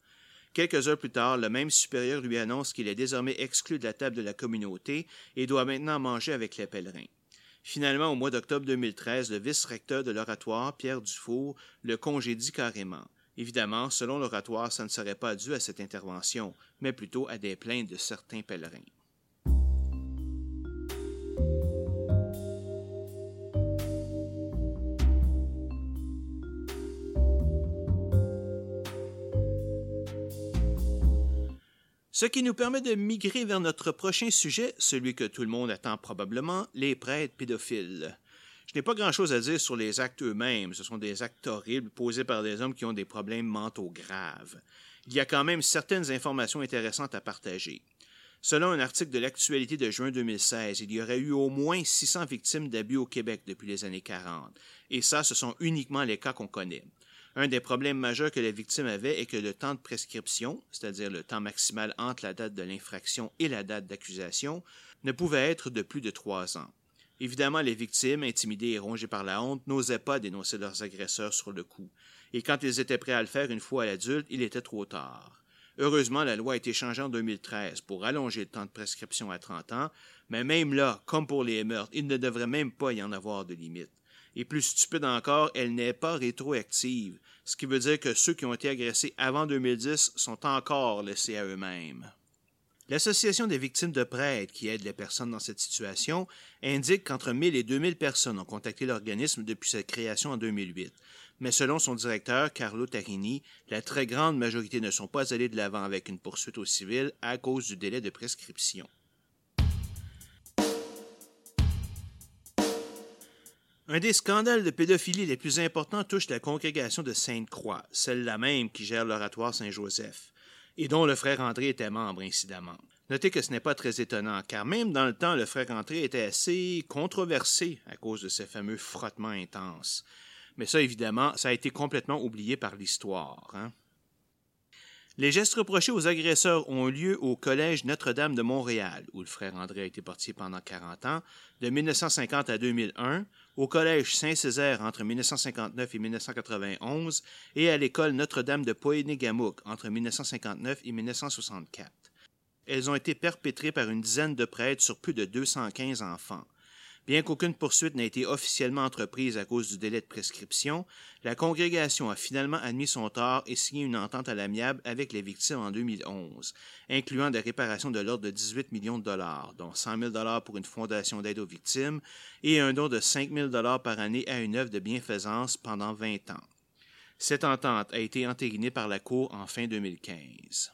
Quelques heures plus tard, le même supérieur lui annonce qu'il est désormais exclu de la table de la communauté et doit maintenant manger avec les pèlerins. Finalement, au mois d'octobre 2013, le vice-recteur de l'oratoire, Pierre Dufour, le congédie carrément. Évidemment, selon l'oratoire, ça ne serait pas dû à cette intervention, mais plutôt à des plaintes de certains pèlerins. Ce qui nous permet de migrer vers notre prochain sujet, celui que tout le monde attend probablement, les prêtres pédophiles. Je n'ai pas grand-chose à dire sur les actes eux-mêmes. Ce sont des actes horribles posés par des hommes qui ont des problèmes mentaux graves. Il y a quand même certaines informations intéressantes à partager. Selon un article de l'actualité de juin 2016, il y aurait eu au moins 600 victimes d'abus au Québec depuis les années 40. Et ça, ce sont uniquement les cas qu'on connaît. Un des problèmes majeurs que la victime avait est que le temps de prescription, c'est-à-dire le temps maximal entre la date de l'infraction et la date d'accusation, ne pouvait être de plus de trois ans. Évidemment, les victimes, intimidées et rongées par la honte, n'osaient pas dénoncer leurs agresseurs sur le coup, et quand ils étaient prêts à le faire une fois à l'adulte, il était trop tard. Heureusement, la loi a été changée en 2013 pour allonger le temps de prescription à 30 ans, mais même là, comme pour les meurtres, il ne devrait même pas y en avoir de limite. Et plus stupide encore, elle n'est pas rétroactive, ce qui veut dire que ceux qui ont été agressés avant 2010 sont encore laissés à eux-mêmes. L'Association des victimes de prêtres, qui aide les personnes dans cette situation, indique qu'entre 1000 et 2000 personnes ont contacté l'organisme depuis sa création en 2008. Mais selon son directeur, Carlo Tarini, la très grande majorité ne sont pas allés de l'avant avec une poursuite au civil à cause du délai de prescription. Un des scandales de pédophilie les plus importants touche la congrégation de Sainte-Croix, celle-là même qui gère l'oratoire Saint-Joseph, et dont le frère André était membre incidemment. Notez que ce n'est pas très étonnant, car même dans le temps, le frère André était assez controversé à cause de ses fameux frottements intenses. Mais ça, évidemment, ça a été complètement oublié par l'histoire. Hein? Les gestes reprochés aux agresseurs ont lieu au Collège Notre-Dame de Montréal, où le frère André a été portier pendant 40 ans, de 1950 à 2001, au Collège Saint-Césaire entre 1959 et 1991 et à l'École Notre-Dame de Poénégamouk entre 1959 et 1964. Elles ont été perpétrées par une dizaine de prêtres sur plus de 215 enfants. Bien qu'aucune poursuite n'ait été officiellement entreprise à cause du délai de prescription, la congrégation a finalement admis son tort et signé une entente à l'amiable avec les victimes en 2011, incluant des réparations de l'ordre de 18 millions de dollars, dont 100 000 dollars pour une fondation d'aide aux victimes et un don de 5 000 dollars par année à une œuvre de bienfaisance pendant 20 ans. Cette entente a été entérinée par la Cour en fin 2015.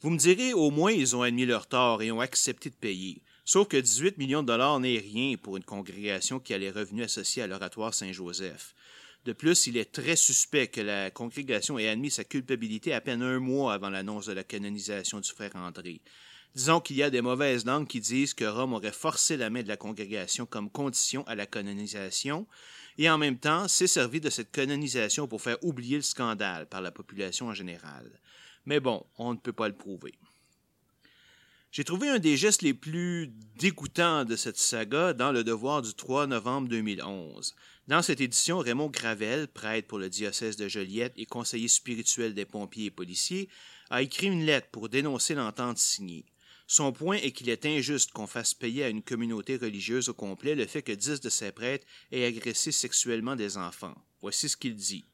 Vous me direz, au moins ils ont admis leur tort et ont accepté de payer. Sauf que 18 millions de dollars n'est rien pour une congrégation qui a les revenus associés à l'oratoire Saint-Joseph. De plus, il est très suspect que la congrégation ait admis sa culpabilité à peine un mois avant l'annonce de la canonisation du frère André. Disons qu'il y a des mauvaises langues qui disent que Rome aurait forcé la main de la congrégation comme condition à la canonisation, et en même temps s'est servi de cette canonisation pour faire oublier le scandale par la population en général. Mais bon, on ne peut pas le prouver. J'ai trouvé un des gestes les plus dégoûtants de cette saga dans le Devoir du 3 novembre 2011. Dans cette édition, Raymond Gravel, prêtre pour le diocèse de Joliette et conseiller spirituel des pompiers et policiers, a écrit une lettre pour dénoncer l'entente signée. Son point est qu'il est injuste qu'on fasse payer à une communauté religieuse au complet le fait que dix de ses prêtres aient agressé sexuellement des enfants. Voici ce qu'il dit.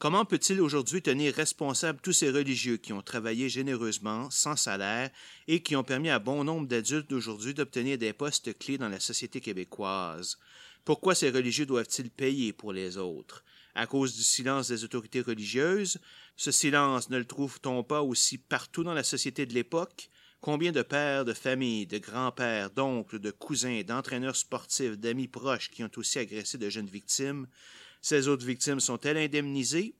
Comment peut-il aujourd'hui tenir responsable tous ces religieux qui ont travaillé généreusement, sans salaire, et qui ont permis à bon nombre d'adultes d'aujourd'hui d'obtenir des postes clés dans la société québécoise? Pourquoi ces religieux doivent-ils payer pour les autres? À cause du silence des autorités religieuses? Ce silence ne le trouve-t-on pas aussi partout dans la société de l'époque? Combien de pères de famille, de grands-pères, d'oncles, de cousins, d'entraîneurs sportifs, d'amis proches qui ont aussi agressé de jeunes victimes? Ces autres victimes sont-elles indemnisées?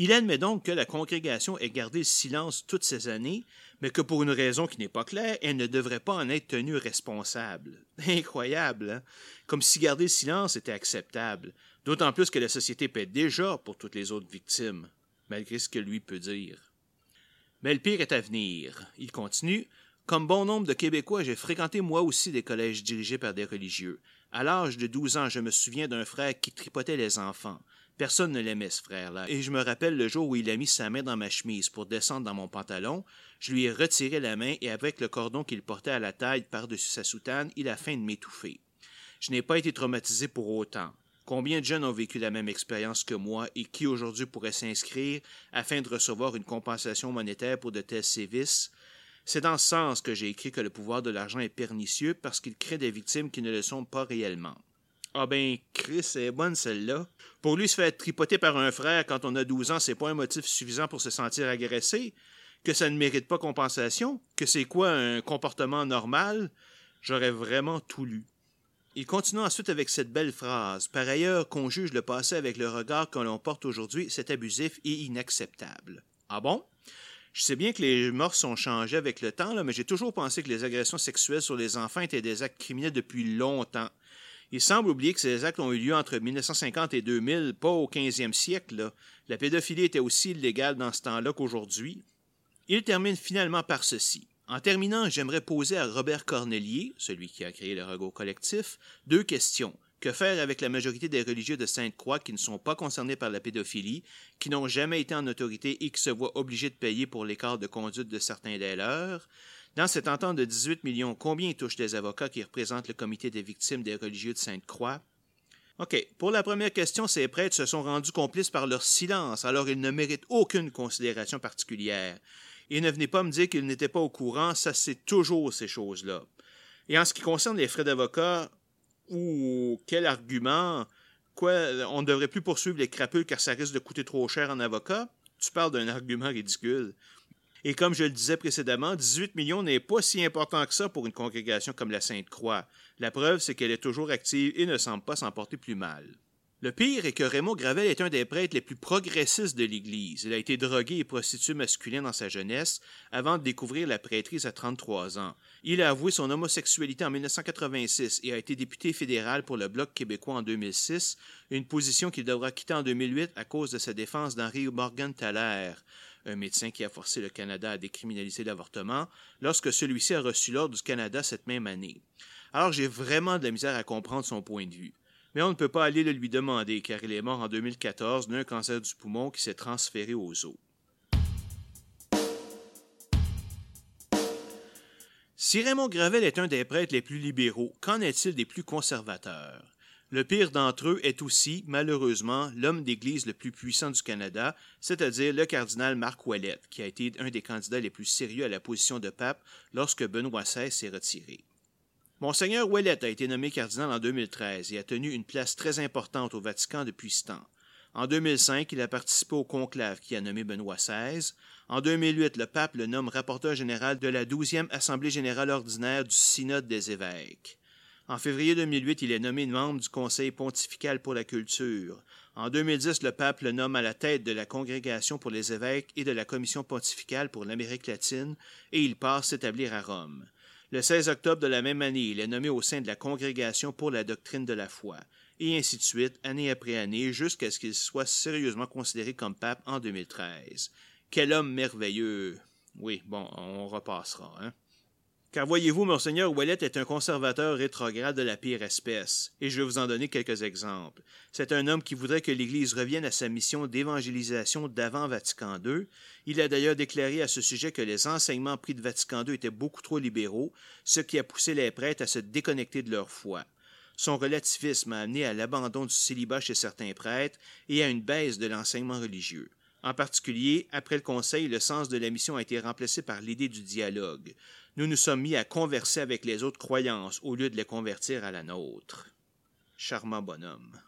Il admet donc que la congrégation ait gardé le silence toutes ces années, mais que pour une raison qui n'est pas claire, elle ne devrait pas en être tenue responsable. Incroyable, hein? Comme si garder le silence était acceptable, d'autant plus que la société paie déjà pour toutes les autres victimes, malgré ce que lui peut dire. Mais le pire est à venir. Il continue. Comme bon nombre de Québécois, j'ai fréquenté moi aussi des collèges dirigés par des religieux. À l'âge de douze ans, je me souviens d'un frère qui tripotait les enfants. Personne ne l'aimait, ce frère-là, et je me rappelle le jour où il a mis sa main dans ma chemise pour descendre dans mon pantalon, je lui ai retiré la main et avec le cordon qu'il portait à la taille par-dessus sa soutane, il a faim de m'étouffer. Je n'ai pas été traumatisé pour autant. Combien de jeunes ont vécu la même expérience que moi et qui aujourd'hui pourraient s'inscrire afin de recevoir une compensation monétaire pour de tels sévices? C'est dans ce sens que j'ai écrit que le pouvoir de l'argent est pernicieux parce qu'il crée des victimes qui ne le sont pas réellement. Ah ben, Chris, c'est bonne celle-là. Pour lui, se faire tripoter par un frère quand on a 12 ans, c'est pas un motif suffisant pour se sentir agressé, que ça ne mérite pas compensation, que c'est quoi un comportement normal. J'aurais vraiment tout lu. Il continue ensuite avec cette belle phrase. Par ailleurs, qu'on juge le passé avec le regard que l'on porte aujourd'hui, c'est abusif et inacceptable. Ah bon? Je sais bien que les morts sont changés avec le temps, mais j'ai toujours pensé que les agressions sexuelles sur les enfants étaient des actes criminels depuis longtemps. Il semble oublier que ces actes ont eu lieu entre 1950 et 2000, pas au 15e siècle. La pédophilie était aussi illégale dans ce temps-là qu'aujourd'hui. Il termine finalement par ceci. En terminant, j'aimerais poser à Robert Cornelier, celui qui a créé le Rego collectif, deux questions. Que faire avec la majorité des religieux de Sainte-Croix qui ne sont pas concernés par la pédophilie, qui n'ont jamais été en autorité et qui se voient obligés de payer pour l'écart de conduite de certains des leurs? Dans cette entente de 18 millions, combien touchent les avocats qui représentent le comité des victimes des religieux de Sainte-Croix? OK. Pour la première question, ces prêtres se sont rendus complices par leur silence, alors ils ne méritent aucune considération particulière. Et ne venez pas me dire qu'ils n'étaient pas au courant, ça c'est toujours ces choses-là. Et en ce qui concerne les frais d'avocat, ou quel argument, quoi, on ne devrait plus poursuivre les crapules car ça risque de coûter trop cher en avocat, tu parles d'un argument ridicule. Et comme je le disais précédemment, 18 millions n'est pas si important que ça pour une congrégation comme la Sainte-Croix. La preuve, c'est qu'elle est toujours active et ne semble pas s'en porter plus mal. Le pire est que Raymond Gravel est un des prêtres les plus progressistes de l'Église. Il a été drogué et prostitué masculin dans sa jeunesse avant de découvrir la prêtrise à 33 ans. Il a avoué son homosexualité en 1986 et a été député fédéral pour le Bloc québécois en 2006, une position qu'il devra quitter en 2008 à cause de sa défense d'Henri Morgan Thaler, un médecin qui a forcé le Canada à décriminaliser l'avortement, lorsque celui-ci a reçu l'ordre du Canada cette même année. Alors j'ai vraiment de la misère à comprendre son point de vue mais on ne peut pas aller le lui demander car il est mort en 2014 d'un cancer du poumon qui s'est transféré aux os. Si Raymond Gravel est un des prêtres les plus libéraux, qu'en est-il des plus conservateurs? Le pire d'entre eux est aussi, malheureusement, l'homme d'Église le plus puissant du Canada, c'est-à-dire le cardinal Marc Ouellette, qui a été un des candidats les plus sérieux à la position de pape lorsque Benoît XVI s'est retiré. Monseigneur Ouellet a été nommé cardinal en 2013 et a tenu une place très importante au Vatican depuis ce temps. En 2005, il a participé au conclave qui a nommé Benoît XVI. En 2008, le pape le nomme rapporteur général de la 12e Assemblée générale ordinaire du Synode des évêques. En février 2008, il est nommé membre du Conseil pontifical pour la culture. En 2010, le pape le nomme à la tête de la Congrégation pour les évêques et de la Commission pontificale pour l'Amérique latine et il part s'établir à Rome. Le 16 octobre de la même année, il est nommé au sein de la Congrégation pour la doctrine de la foi, et ainsi de suite, année après année, jusqu'à ce qu'il soit sérieusement considéré comme pape en 2013. Quel homme merveilleux! Oui, bon, on repassera, hein? Car voyez-vous, Monseigneur Ouellet est un conservateur rétrograde de la pire espèce, et je vais vous en donner quelques exemples. C'est un homme qui voudrait que l'Église revienne à sa mission d'évangélisation d'avant Vatican II. Il a d'ailleurs déclaré à ce sujet que les enseignements pris de Vatican II étaient beaucoup trop libéraux, ce qui a poussé les prêtres à se déconnecter de leur foi. Son relativisme a amené à l'abandon du célibat chez certains prêtres et à une baisse de l'enseignement religieux. En particulier, après le Conseil, le sens de la mission a été remplacé par l'idée du dialogue nous nous sommes mis à converser avec les autres croyances au lieu de les convertir à la nôtre. Charmant bonhomme.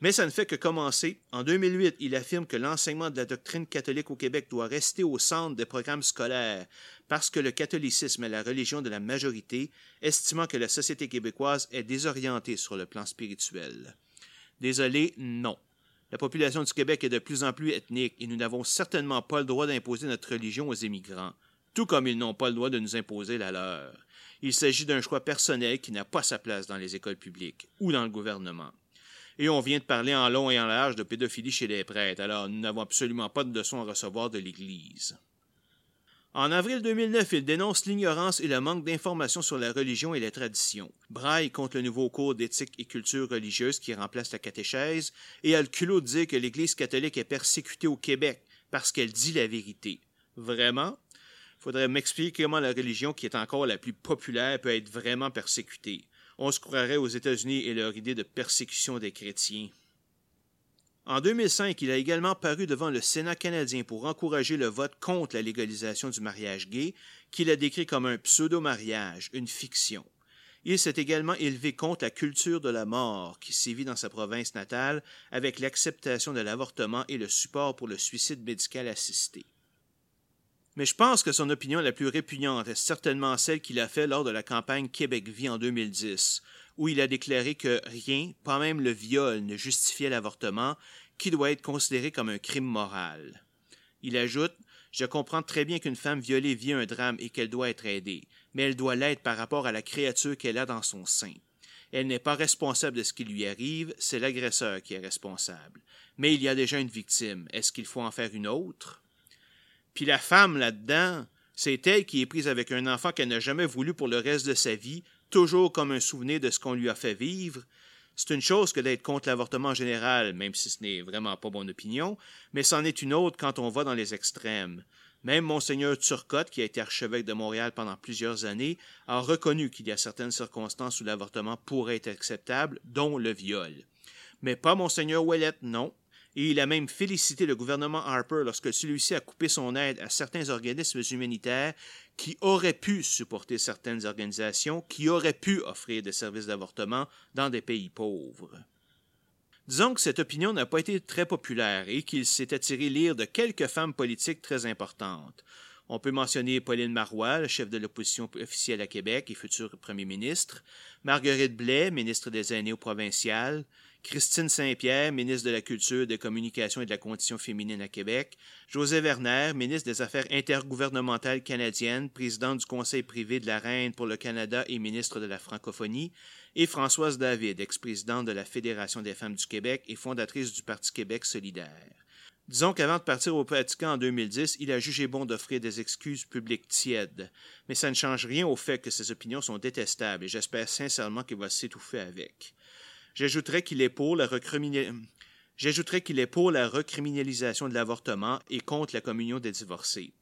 Mais ça ne fait que commencer. En 2008, il affirme que l'enseignement de la doctrine catholique au Québec doit rester au centre des programmes scolaires parce que le catholicisme est la religion de la majorité, estimant que la société québécoise est désorientée sur le plan spirituel. Désolé, non. La population du Québec est de plus en plus ethnique et nous n'avons certainement pas le droit d'imposer notre religion aux immigrants tout comme ils n'ont pas le droit de nous imposer la leur. Il s'agit d'un choix personnel qui n'a pas sa place dans les écoles publiques ou dans le gouvernement. Et on vient de parler en long et en large de pédophilie chez les prêtres, alors nous n'avons absolument pas de leçons à recevoir de l'Église. En avril 2009, il dénonce l'ignorance et le manque d'informations sur la religion et les traditions. Braille contre le nouveau cours d'éthique et culture religieuse qui remplace la catéchèse et a le culot de dire que l'Église catholique est persécutée au Québec parce qu'elle dit la vérité. Vraiment? Faudrait m'expliquer comment la religion qui est encore la plus populaire peut être vraiment persécutée. On se croirait aux États-Unis et leur idée de persécution des chrétiens. En 2005, il a également paru devant le Sénat canadien pour encourager le vote contre la légalisation du mariage gay, qu'il a décrit comme un pseudo-mariage, une fiction. Il s'est également élevé contre la culture de la mort qui sévit dans sa province natale avec l'acceptation de l'avortement et le support pour le suicide médical assisté. Mais je pense que son opinion la plus répugnante est certainement celle qu'il a faite lors de la campagne Québec Vie en 2010, où il a déclaré que rien, pas même le viol, ne justifiait l'avortement, qui doit être considéré comme un crime moral. Il ajoute Je comprends très bien qu'une femme violée vit un drame et qu'elle doit être aidée, mais elle doit l'être par rapport à la créature qu'elle a dans son sein. Elle n'est pas responsable de ce qui lui arrive, c'est l'agresseur qui est responsable. Mais il y a déjà une victime. Est-ce qu'il faut en faire une autre? Puis la femme là-dedans, c'est elle qui est prise avec un enfant qu'elle n'a jamais voulu pour le reste de sa vie, toujours comme un souvenir de ce qu'on lui a fait vivre. C'est une chose que d'être contre l'avortement en général, même si ce n'est vraiment pas mon opinion, mais c'en est une autre quand on va dans les extrêmes. Même Monseigneur Turcotte, qui a été archevêque de Montréal pendant plusieurs années, a reconnu qu'il y a certaines circonstances où l'avortement pourrait être acceptable, dont le viol. Mais pas Monseigneur Ouellette, non et il a même félicité le gouvernement Harper lorsque celui-ci a coupé son aide à certains organismes humanitaires qui auraient pu supporter certaines organisations, qui auraient pu offrir des services d'avortement dans des pays pauvres. Disons que cette opinion n'a pas été très populaire et qu'il s'est attiré lire de quelques femmes politiques très importantes. On peut mentionner Pauline Marois, chef de l'opposition officielle à Québec et futur premier ministre, Marguerite Blais, ministre des Aînés au provincial, Christine Saint-Pierre, ministre de la Culture, des Communications et de la Condition féminine à Québec, José Werner, ministre des Affaires intergouvernementales canadiennes, président du Conseil privé de la Reine pour le Canada et ministre de la Francophonie, et Françoise David, ex-présidente de la Fédération des femmes du Québec et fondatrice du Parti Québec solidaire. Disons qu'avant de partir au Vatican en 2010, il a jugé bon d'offrir des excuses publiques tièdes. Mais ça ne change rien au fait que ses opinions sont détestables et j'espère sincèrement qu'il va s'étouffer avec. J'ajouterais qu'il est pour la qu'il est pour la recriminalisation de l'avortement et contre la communion des divorcés.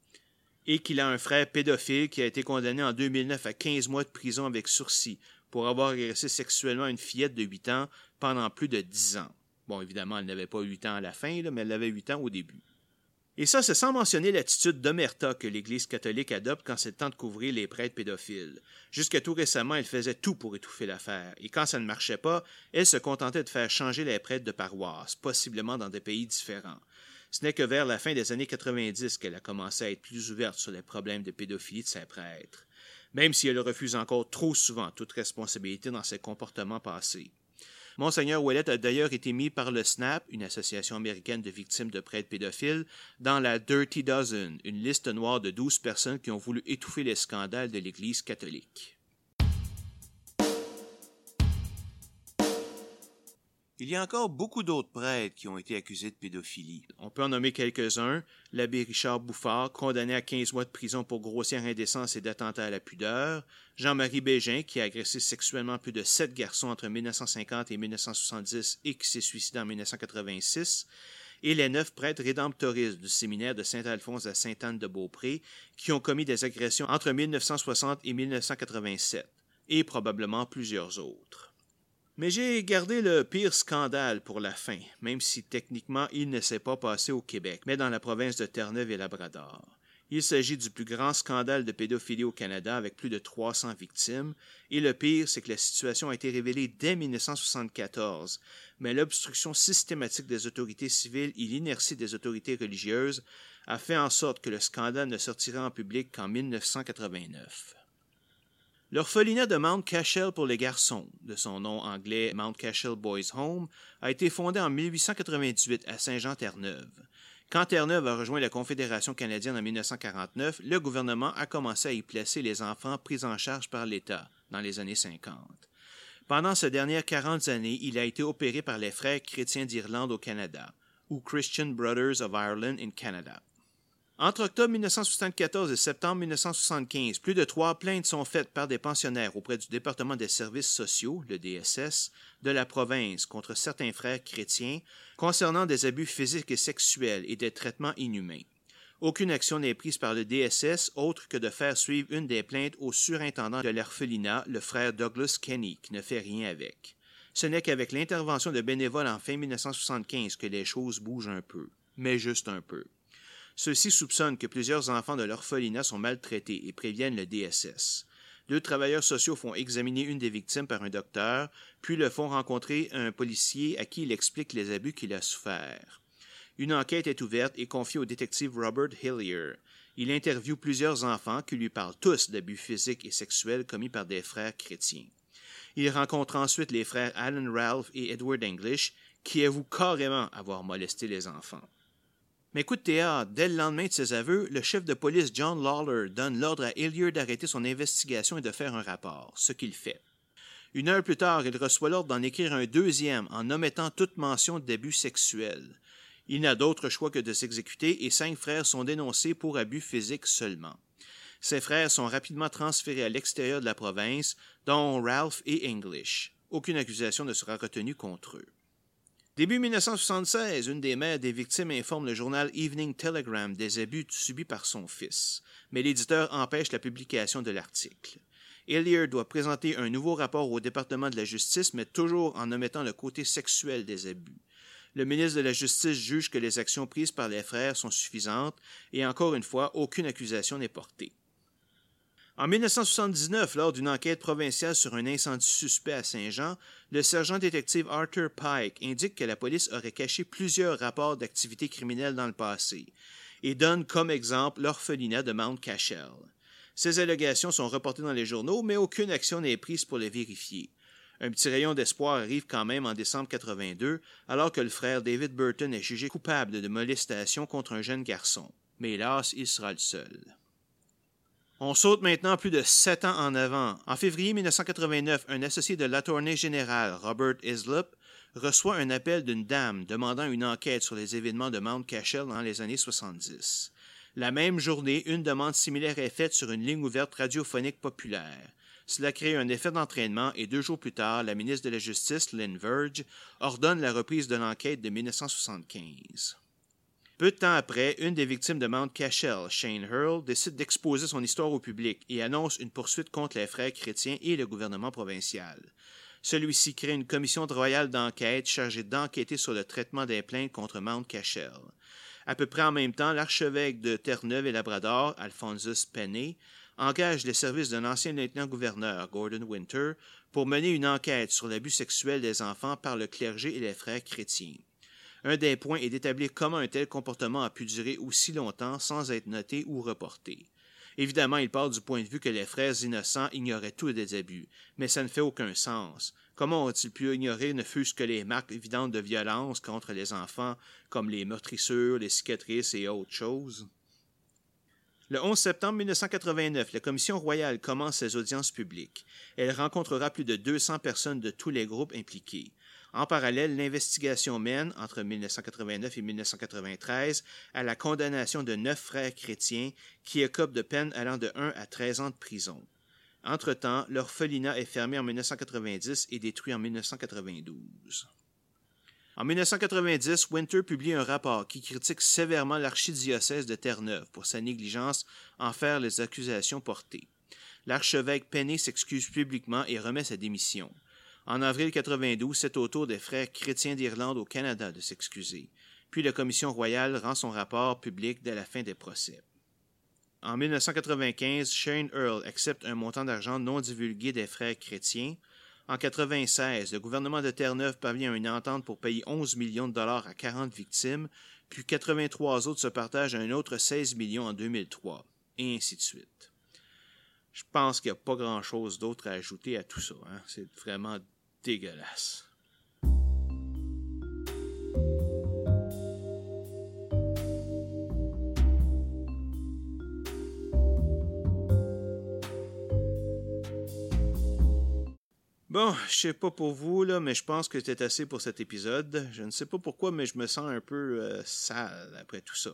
Et qu'il a un frère pédophile qui a été condamné en 2009 à 15 mois de prison avec sursis pour avoir agressé sexuellement une fillette de 8 ans pendant plus de 10 ans. Bon, évidemment, elle n'avait pas 8 ans à la fin, mais elle avait 8 ans au début. Et ça, c'est sans mentionner l'attitude d'omerta que l'Église catholique adopte quand c'est le temps de couvrir les prêtres pédophiles. Jusque tout récemment, elle faisait tout pour étouffer l'affaire, et quand ça ne marchait pas, elle se contentait de faire changer les prêtres de paroisse, possiblement dans des pays différents. Ce n'est que vers la fin des années 90 qu'elle a commencé à être plus ouverte sur les problèmes de pédophilie de ses prêtres, même si elle refuse encore trop souvent toute responsabilité dans ses comportements passés. Monseigneur Ouellet a d'ailleurs été mis par le SNAP, une association américaine de victimes de prêtres pédophiles, dans la Dirty Dozen, une liste noire de douze personnes qui ont voulu étouffer les scandales de l'Église catholique. Il y a encore beaucoup d'autres prêtres qui ont été accusés de pédophilie. On peut en nommer quelques-uns. L'abbé Richard Bouffard, condamné à 15 mois de prison pour grossière indécence et d'attentat à la pudeur. Jean-Marie Bégin, qui a agressé sexuellement plus de sept garçons entre 1950 et 1970 et qui s'est suicidé en 1986 et les neuf prêtres rédemptoristes du séminaire de Saint-Alphonse à Sainte-Anne-de-Beaupré qui ont commis des agressions entre 1960 et 1987, et probablement plusieurs autres. Mais j'ai gardé le pire scandale pour la fin, même si techniquement il ne s'est pas passé au Québec, mais dans la province de Terre-Neuve et Labrador. Il s'agit du plus grand scandale de pédophilie au Canada avec plus de 300 victimes, et le pire, c'est que la situation a été révélée dès 1974, mais l'obstruction systématique des autorités civiles et l'inertie des autorités religieuses a fait en sorte que le scandale ne sortira en public qu'en 1989. L'orphelinat de Mount Cashel pour les garçons, de son nom anglais Mount Cashel Boys Home, a été fondé en 1898 à Saint-Jean-Terre-Neuve. Quand Terre-Neuve a rejoint la Confédération canadienne en 1949, le gouvernement a commencé à y placer les enfants pris en charge par l'État dans les années 50. Pendant ces dernières 40 années, il a été opéré par les Frères chrétiens d'Irlande au Canada, ou Christian Brothers of Ireland in Canada. Entre octobre 1974 et septembre 1975, plus de trois plaintes sont faites par des pensionnaires auprès du département des services sociaux, le DSS, de la province contre certains frères chrétiens concernant des abus physiques et sexuels et des traitements inhumains. Aucune action n'est prise par le DSS autre que de faire suivre une des plaintes au surintendant de l'orphelinat, le frère Douglas Kenny, qui ne fait rien avec. Ce n'est qu'avec l'intervention de bénévoles en fin 1975 que les choses bougent un peu, mais juste un peu. Ceux-ci soupçonnent que plusieurs enfants de l'orphelinat sont maltraités et préviennent le DSS. Deux travailleurs sociaux font examiner une des victimes par un docteur, puis le font rencontrer un policier à qui il explique les abus qu'il a souffert. Une enquête est ouverte et confiée au détective Robert Hillier. Il interviewe plusieurs enfants qui lui parlent tous d'abus physiques et sexuels commis par des frères chrétiens. Il rencontre ensuite les frères Alan Ralph et Edward English, qui avouent carrément avoir molesté les enfants. Mais coup de théâtre, dès le lendemain de ses aveux, le chef de police John Lawler donne l'ordre à Hillier d'arrêter son investigation et de faire un rapport, ce qu'il fait. Une heure plus tard, il reçoit l'ordre d'en écrire un deuxième en omettant toute mention d'abus sexuels. Il n'a d'autre choix que de s'exécuter et cinq frères sont dénoncés pour abus physiques seulement. Ses frères sont rapidement transférés à l'extérieur de la province, dont Ralph et English. Aucune accusation ne sera retenue contre eux. Début 1976, une des mères des victimes informe le journal Evening Telegram des abus subis par son fils, mais l'éditeur empêche la publication de l'article. Hillier doit présenter un nouveau rapport au département de la justice, mais toujours en omettant le côté sexuel des abus. Le ministre de la Justice juge que les actions prises par les frères sont suffisantes et encore une fois, aucune accusation n'est portée. En 1979, lors d'une enquête provinciale sur un incendie suspect à Saint-Jean, le sergent détective Arthur Pike indique que la police aurait caché plusieurs rapports d'activités criminelles dans le passé et donne comme exemple l'orphelinat de Mount Cashel. Ces allégations sont reportées dans les journaux, mais aucune action n'est prise pour les vérifier. Un petit rayon d'espoir arrive quand même en décembre 82, alors que le frère David Burton est jugé coupable de molestation contre un jeune garçon. Mais hélas, il sera le seul. On saute maintenant plus de sept ans en avant. En février 1989, un associé de l'attorney général, Robert Islip, reçoit un appel d'une dame demandant une enquête sur les événements de Mount Cashel dans les années 70. La même journée, une demande similaire est faite sur une ligne ouverte radiophonique populaire. Cela crée un effet d'entraînement et deux jours plus tard, la ministre de la Justice, Lynn Verge, ordonne la reprise de l'enquête de 1975. Peu de temps après, une des victimes de Mount Cashel, Shane Hurl, décide d'exposer son histoire au public et annonce une poursuite contre les frères chrétiens et le gouvernement provincial. Celui-ci crée une commission royale d'enquête chargée d'enquêter sur le traitement des plaintes contre Mount Cashel. À peu près en même temps, l'archevêque de Terre-Neuve et Labrador, Alphonsus Penney, engage les services d'un ancien lieutenant-gouverneur, Gordon Winter, pour mener une enquête sur l'abus sexuel des enfants par le clergé et les frères chrétiens. Un des points est d'établir comment un tel comportement a pu durer aussi longtemps sans être noté ou reporté. Évidemment, il part du point de vue que les frères innocents ignoraient tous les abus, mais ça ne fait aucun sens. Comment ont-ils pu ignorer ne fût-ce que les marques évidentes de violence contre les enfants, comme les meurtrissures, les cicatrices et autres choses? Le 11 septembre 1989, la Commission royale commence ses audiences publiques. Elle rencontrera plus de 200 personnes de tous les groupes impliqués. En parallèle, l'investigation mène, entre 1989 et 1993, à la condamnation de neuf frères chrétiens qui écopent de peines allant de 1 à 13 ans de prison. Entre-temps, l'orphelinat est fermé en 1990 et détruit en 1992. En 1990, Winter publie un rapport qui critique sévèrement l'archidiocèse de Terre-Neuve pour sa négligence en faire les accusations portées. L'archevêque Penney s'excuse publiquement et remet sa démission. En avril 92, c'est au tour des frères chrétiens d'Irlande au Canada de s'excuser. Puis la Commission royale rend son rapport public dès la fin des procès. En 1995, Shane Earl accepte un montant d'argent non divulgué des frères chrétiens. En 1996, le gouvernement de Terre-Neuve parvient à une entente pour payer 11 millions de dollars à 40 victimes, puis 83 autres se partagent un autre 16 millions en 2003, et ainsi de suite. Je pense qu'il n'y a pas grand-chose d'autre à ajouter à tout ça. Hein. C'est vraiment dégueulasse. Bon, je sais pas pour vous, mais je pense que c'était assez pour cet épisode. Je ne sais pas pourquoi, mais je me sens un peu euh, sale après tout ça.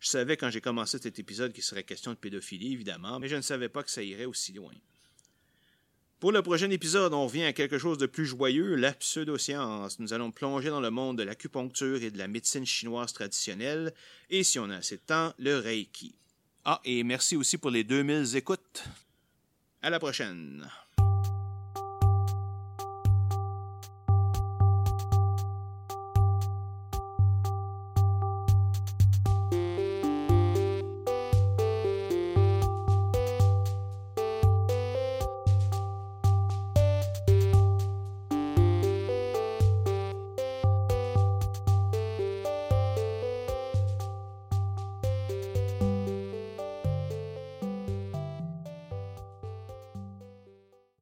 Je savais quand j'ai commencé cet épisode qu'il serait question de pédophilie, évidemment, mais je ne savais pas que ça irait aussi loin. Pour le prochain épisode, on revient à quelque chose de plus joyeux, la pseudoscience. Nous allons plonger dans le monde de l'acupuncture et de la médecine chinoise traditionnelle, et si on a assez de temps, le Reiki. Ah, et merci aussi pour les 2000 écoutes. À la prochaine.